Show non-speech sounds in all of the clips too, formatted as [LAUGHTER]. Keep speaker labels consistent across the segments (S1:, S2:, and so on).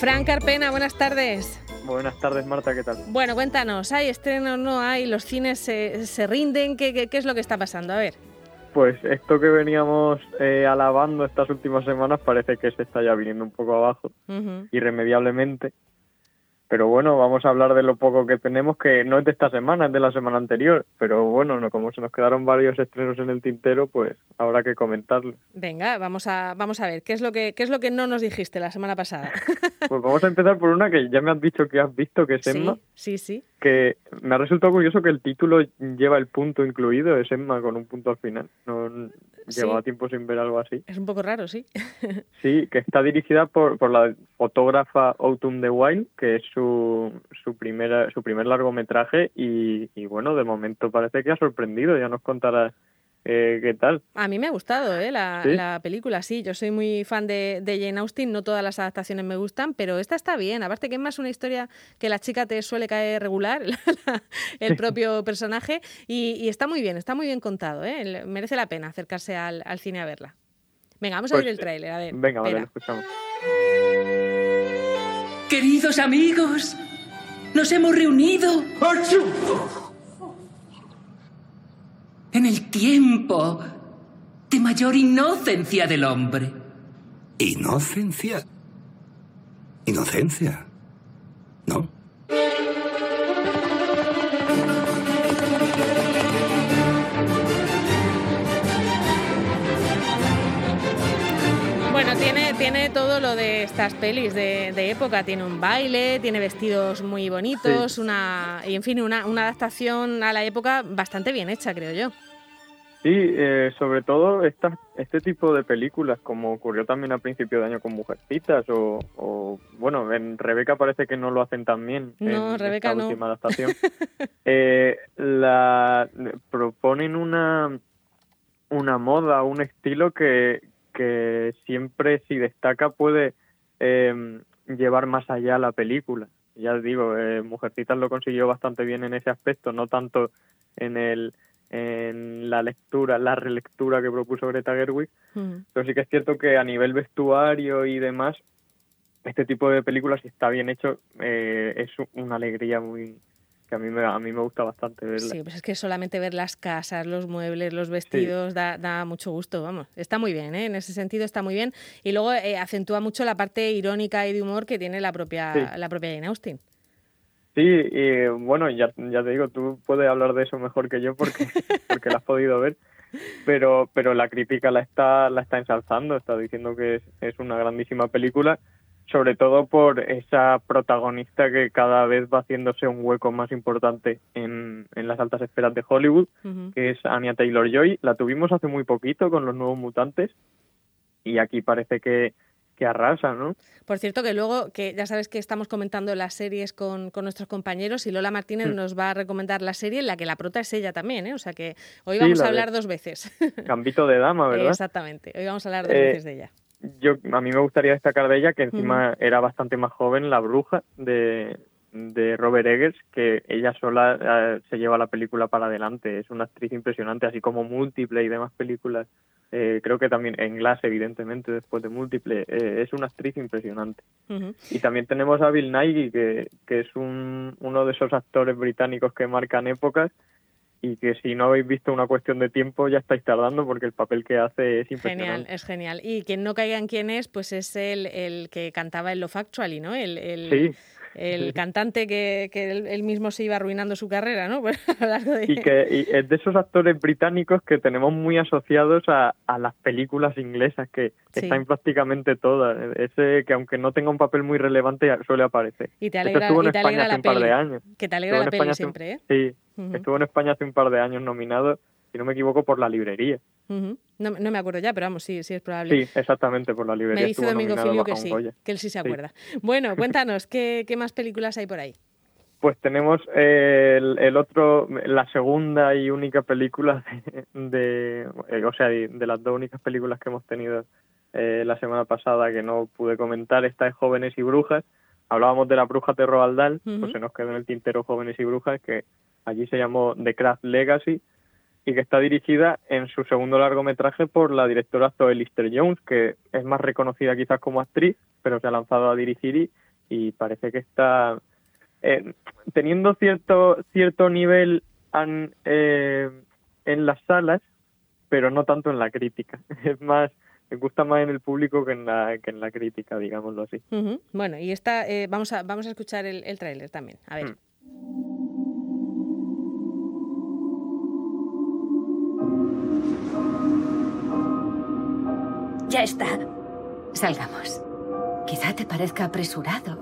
S1: Fran Carpena, buenas tardes.
S2: Buenas tardes, Marta, ¿qué tal?
S1: Bueno, cuéntanos, ¿hay estrenos, no hay? ¿Los cines se, se rinden? ¿Qué, ¿Qué, qué, es lo que está pasando? A ver.
S2: Pues esto que veníamos eh, alabando estas últimas semanas parece que se está ya viniendo un poco abajo, uh -huh. irremediablemente. Pero bueno, vamos a hablar de lo poco que tenemos, que no es de esta semana, es de la semana anterior. Pero bueno, no, como se nos quedaron varios estrenos en el tintero, pues habrá que comentarlo.
S1: Venga, vamos a, vamos a ver, ¿qué es, lo que, ¿qué es lo que no nos dijiste la semana pasada?
S2: pues vamos a empezar por una que ya me has dicho que has visto, que es [LAUGHS] Emma.
S1: Sí, sí.
S2: Que me ha resultado curioso que el título lleva el punto incluido, es Emma con un punto al final. No, Llevaba tiempo sin ver algo así.
S1: Es un poco raro, sí. [LAUGHS]
S2: sí, que está dirigida por, por la fotógrafa Autumn de Wild, que es su, su, primera, su primer largometraje y, y, bueno, de momento parece que ha sorprendido, ya nos contará eh, qué tal.
S1: A mí me ha gustado ¿eh? la, ¿Sí? la película, sí, yo soy muy fan de, de, Jane Austen, no todas las adaptaciones me gustan, pero esta está bien, aparte que es más una historia que la chica te suele caer regular, [LAUGHS] el propio personaje, y, y, está muy bien, está muy bien contado, ¿eh? merece la pena acercarse al, al cine a verla. Venga, vamos
S2: pues,
S1: a ver el tráiler, a ver.
S2: Venga, vale, lo escuchamos.
S3: Queridos amigos, nos hemos reunido en el tiempo de mayor inocencia del hombre.
S4: ¿Inocencia? ¿Inocencia? ¿No?
S1: Tiene, todo lo de estas pelis de, de época. Tiene un baile, tiene vestidos muy bonitos, sí. una y en fin, una, una, adaptación a la época bastante bien hecha, creo yo.
S2: Sí, eh, sobre todo esta, este tipo de películas, como ocurrió también a principio de año con Mujercitas, o, o bueno, en Rebeca parece que no lo hacen tan bien
S1: no,
S2: en
S1: Rebeca
S2: esta
S1: no.
S2: última adaptación. [LAUGHS] eh, la proponen una una moda, un estilo que, que siempre si destaca puede eh, llevar más allá la película. Ya digo, eh, Mujercitas lo consiguió bastante bien en ese aspecto, no tanto en el en la lectura, la relectura que propuso Greta Gerwig, mm. pero sí que es cierto que a nivel vestuario y demás, este tipo de películas, si está bien hecho, eh, es una alegría muy que a mí me a mí me gusta bastante verla.
S1: Sí, pues es que solamente ver las casas, los muebles, los vestidos sí. da, da, mucho gusto, vamos. Está muy bien, ¿eh? en ese sentido está muy bien y luego eh, acentúa mucho la parte irónica y de humor que tiene la propia sí. la propia Jane Austen.
S2: Sí, y bueno, ya, ya te digo, tú puedes hablar de eso mejor que yo porque, [LAUGHS] porque la has podido ver, pero, pero la crítica la está, la está ensalzando, está diciendo que es, es una grandísima película, sobre todo por esa protagonista que cada vez va haciéndose un hueco más importante en, en las altas esferas de Hollywood, uh -huh. que es Anya Taylor-Joy. La tuvimos hace muy poquito con los nuevos mutantes y aquí parece que, que arrasa, ¿no?
S1: Por cierto, que luego, que ya sabes que estamos comentando las series con, con nuestros compañeros y Lola Martínez mm. nos va a recomendar la serie en la que la prota es ella también, ¿eh? O sea que hoy vamos a hablar dos veces.
S2: Gambito de dama, ¿verdad? [LAUGHS]
S1: Exactamente, hoy vamos a hablar dos eh, veces de ella.
S2: Yo, a mí me gustaría destacar de ella que encima era bastante más joven, la bruja de, de Robert Eggers, que ella sola eh, se lleva la película para adelante. Es una actriz impresionante, así como múltiple y demás películas eh, creo que también en Glass, evidentemente, después de Múltiple, eh, es una actriz impresionante. Uh -huh. Y también tenemos a Bill Nighy, que, que es un, uno de esos actores británicos que marcan épocas y que si no habéis visto una cuestión de tiempo ya estáis tardando porque el papel que hace es impresionante.
S1: Genial, es genial. Y quien no caiga en quién es, pues es el, el que cantaba en Love Actually, ¿no? El, el,
S2: sí
S1: el sí. cantante que, que él, él, mismo se iba arruinando su carrera, ¿no? [LAUGHS]
S2: De... Y que y es de esos actores británicos que tenemos muy asociados a, a las películas inglesas, que sí. están prácticamente todas. Ese que aunque no tenga un papel muy relevante, suele aparecer.
S1: Y te alegra,
S2: estuvo en
S1: y te
S2: España hace un par de años.
S1: Que te alegra
S2: estuvo
S1: la peli siempre, ¿eh?
S2: Sí, uh -huh. estuvo en España hace un par de años nominado, si no me equivoco, por la librería.
S1: Uh -huh. no, no, me acuerdo ya, pero vamos, sí, sí es probable.
S2: Sí, exactamente, por la librería.
S1: Me dice Domingo Filio que sí,
S2: Goya.
S1: que él sí se acuerda. Sí. Bueno, [LAUGHS] cuéntanos, ¿qué, ¿qué, más películas hay por ahí?
S2: Pues tenemos eh, el, el, otro, la segunda y única película de, de eh, o sea, de, de, las dos únicas películas que hemos tenido eh, la semana pasada que no pude comentar, esta es Jóvenes y Brujas. Hablábamos de la bruja de Roald Dahl, uh -huh. pues se nos quedó en el tintero Jóvenes y Brujas, que allí se llamó The Craft Legacy, y que está dirigida en su segundo largometraje por la directora Zoe Lister Jones, que es más reconocida quizás como actriz, pero se ha lanzado a dirigir y, parece que está eh, teniendo cierto cierto nivel eh, en las salas, pero no tanto en la crítica. [LAUGHS] Es más me gusta más en el público que en la, que en la crítica, digámoslo así.
S1: Bueno, y esta, eh, vamos, a, vamos a escuchar el, el tráiler también. A ver. Mm.
S5: Ya está. Salgamos. Quizá te parezca apresurado,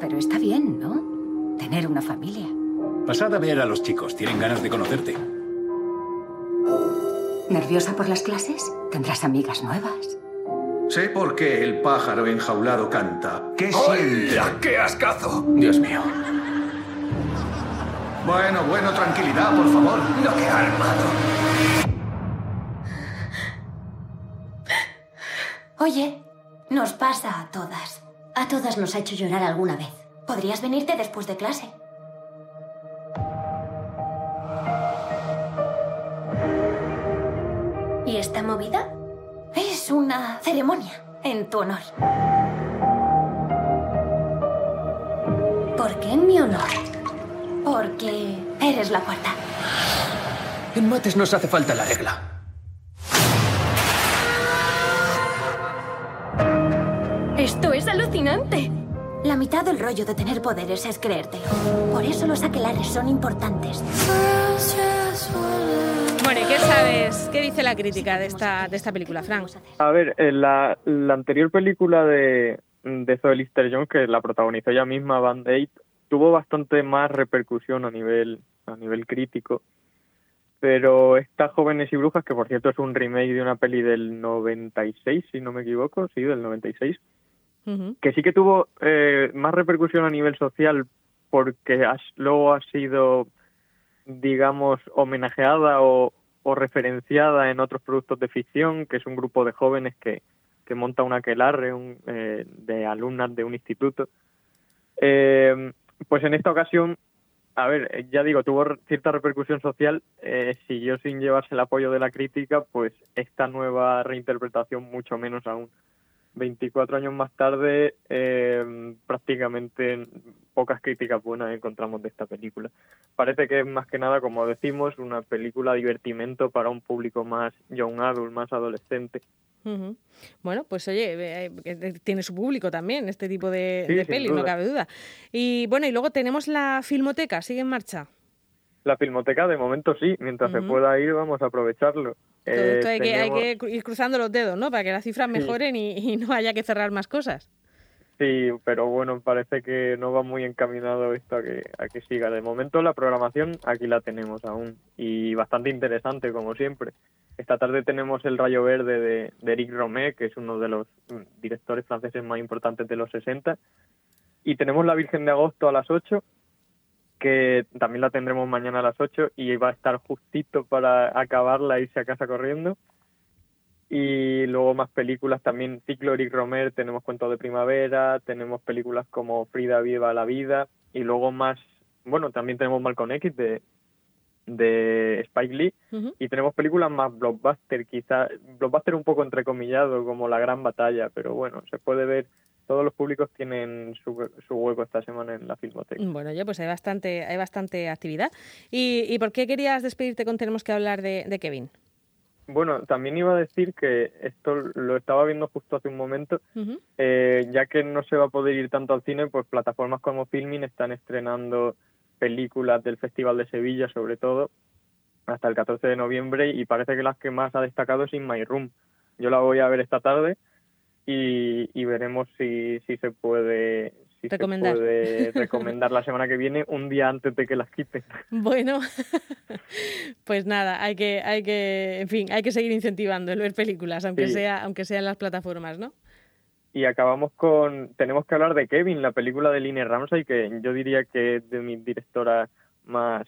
S5: pero está bien, ¿no? Tener una familia.
S4: Pasad a ver a los chicos. Tienen ganas de conocerte.
S5: ¿Nerviosa por las clases? Tendrás amigas nuevas.
S6: Sé por qué el pájaro enjaulado canta. ¿Qué siente?
S4: ¡Qué ascazo!
S6: Dios mío. Bueno, bueno, tranquilidad, por favor. No que armado.
S7: Oye, nos pasa a todas. A todas nos ha hecho llorar alguna vez. ¿Podrías venirte después de clase? ¿Y esta movida? Es una ceremonia en tu honor. ¿Por qué en mi honor? Porque eres la cuarta.
S6: En mates nos hace falta la regla.
S7: Esto es alucinante. La mitad del rollo de tener poderes es creértelo. Por eso los aquelares son importantes.
S1: Bueno, ¿y qué sabes? ¿Qué dice la crítica de esta, de esta película, Frank?
S2: A ver, la, la anterior película de, de Zoe Lister Jones, que la protagonizó ella misma, Band Aid, tuvo bastante más repercusión a nivel, a nivel crítico. Pero esta Jóvenes y Brujas, que por cierto es un remake de una peli del 96, si no me equivoco, sí, del 96, que sí que tuvo eh, más repercusión a nivel social porque luego ha sido digamos, homenajeada o, referenciada en otros productos de ficción, que es un grupo de jóvenes que, que monta un aquelarre un, eh, de alumnas de un instituto. Eh, pues en esta ocasión, a ver, ya digo, tuvo cierta repercusión social, eh, siguió sin llevarse el apoyo de la crítica, pues esta nueva reinterpretación mucho menos aún. 24 años más tarde, eh, prácticamente pocas críticas buenas encontramos de esta película. Parece que es más que nada, como decimos, una película divertimento para un público más young adult, más adolescente.
S1: Bueno, pues oye, eh, tiene su público también este tipo de, peli, no cabe duda. Y bueno, y luego tenemos la filmoteca, ¿sigue en marcha?
S2: La filmoteca de momento sí, mientras se pueda ir vamos a aprovecharlo.
S1: Eh, hay, que, hay, que, ir cruzando los dedos, ¿no? Para que las cifras mejoren y, no haya que cerrar más cosas.
S2: Sí, pero bueno, parece que no va muy encaminado esto a que, a que siga. De momento la programación aquí la tenemos aún y bastante interesante como siempre. Esta tarde tenemos El Rayo Verde de, Eric Romé, que es uno de los directores franceses más importantes de los 60. Y tenemos La Virgen de Agosto a las 8 que también la tendremos mañana a las 8 y va a estar justito para acabarla e irse a casa corriendo. Y luego más películas también, Ciclo Eric Romer, tenemos Cuentos de Primavera, tenemos películas como Frida Viva la Vida y luego más, bueno, también tenemos Malcolm X de, de Spike Lee y tenemos películas más blockbuster, quizá blockbuster un poco entrecomillado como La Gran Batalla, pero bueno, se puede ver todos los públicos tienen su, hueco esta semana en la Filmoteca.
S1: Bueno, ya pues hay bastante, hay bastante actividad. ¿Y, ¿Y, por qué querías despedirte con Tenemos que hablar de, Kevin?
S2: Bueno, también iba a decir que esto lo estaba viendo justo hace un momento, eh, ya que no se va a poder ir tanto al cine, pues plataformas como Filmin están estrenando películas del Festival de Sevilla, sobre todo, hasta el 14 de noviembre, y parece que las que más ha destacado es In My Room. Yo la voy a ver esta tarde y, veremos si, si se puede si recomendar. se puede recomendar la semana que viene un día antes de que las quiten.
S1: Bueno, [LAUGHS] pues nada, hay que, hay que, en fin, hay que seguir incentivando el ver películas, aunque sea, aunque sean las plataformas, ¿no?
S2: Y acabamos con, tenemos que hablar de Kevin, la película de Lina Ramsey, que yo diría que es de mis directoras más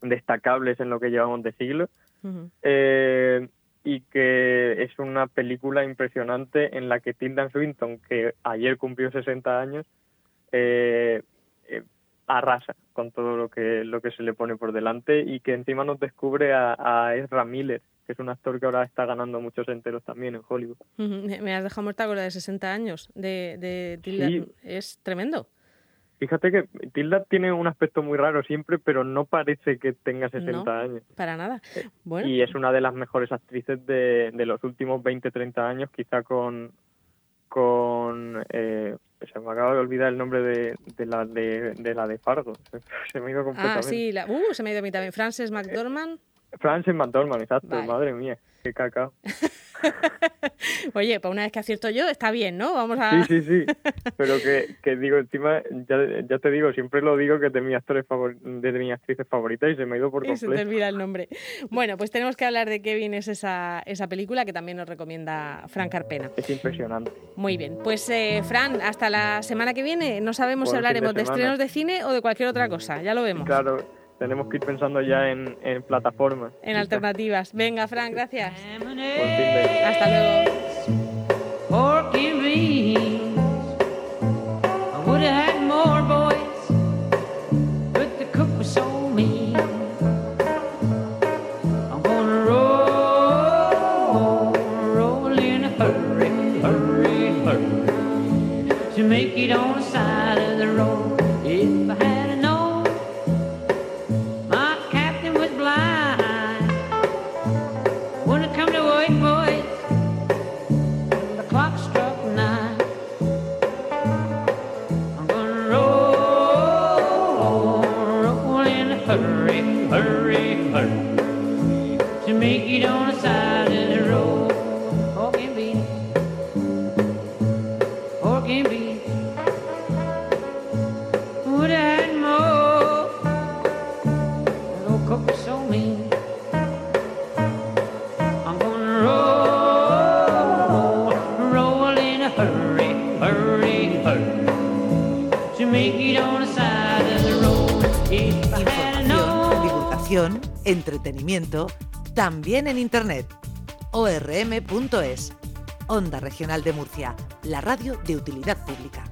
S2: destacables en lo que llevamos de siglo. eh, y que es una película impresionante en la que Tilda Swinton, que ayer cumplió 60 años, eh, eh, arrasa con todo lo que lo que se le pone por delante y que encima nos descubre a, a Ezra Miller que es un actor que ahora está ganando muchos enteros también en Hollywood.
S1: Me has dejado muerta con la de 60 años de, de Tilda. Es tremendo.
S2: Fíjate que Tilda tiene un aspecto muy raro siempre, pero no parece que tenga 60 años.
S1: Para nada.
S2: Eh, bueno. Y es una de las mejores actrices de, de los últimos 20, 30 años, quizá con, con eh, se me acaba de olvidar el nombre de, de la de, de, la de Fargo [LAUGHS] se me ha ido completamente
S1: ah sí la, uh, se me ha ido a mí también Frances McDormand
S2: Frances McDormand exacto madre mía qué cacao [LAUGHS]
S1: Oye, pues una vez que acierto yo, está bien, ¿no? Vamos a...
S2: Sí, sí, sí. Pero que, que digo, encima, ya, ya, te digo, siempre lo digo que es de mis actores favor... de mis actrices favoritas y se me ha ido por completo. [LAUGHS]
S1: Y se te olvida el nombre. Bueno, pues tenemos que hablar de Kevin, es esa, esa película que también nos recomienda Fran Carpena.
S2: Es impresionante.
S1: Muy bien. Pues, eh, Fran, hasta la semana que viene. No sabemos si hablaremos de, de estrenos de cine o de cualquier otra cosa. Ya lo vemos.
S2: Claro tenemos que ir pensando ya en, en plataformas.
S1: En alternativas. Venga, Fran, gracias.
S2: Hasta luego. hurry, hurry, hurry to meet you on a side.
S8: Entretenimiento, también en Internet. orm.es. Onda Regional de Murcia, la radio de utilidad pública.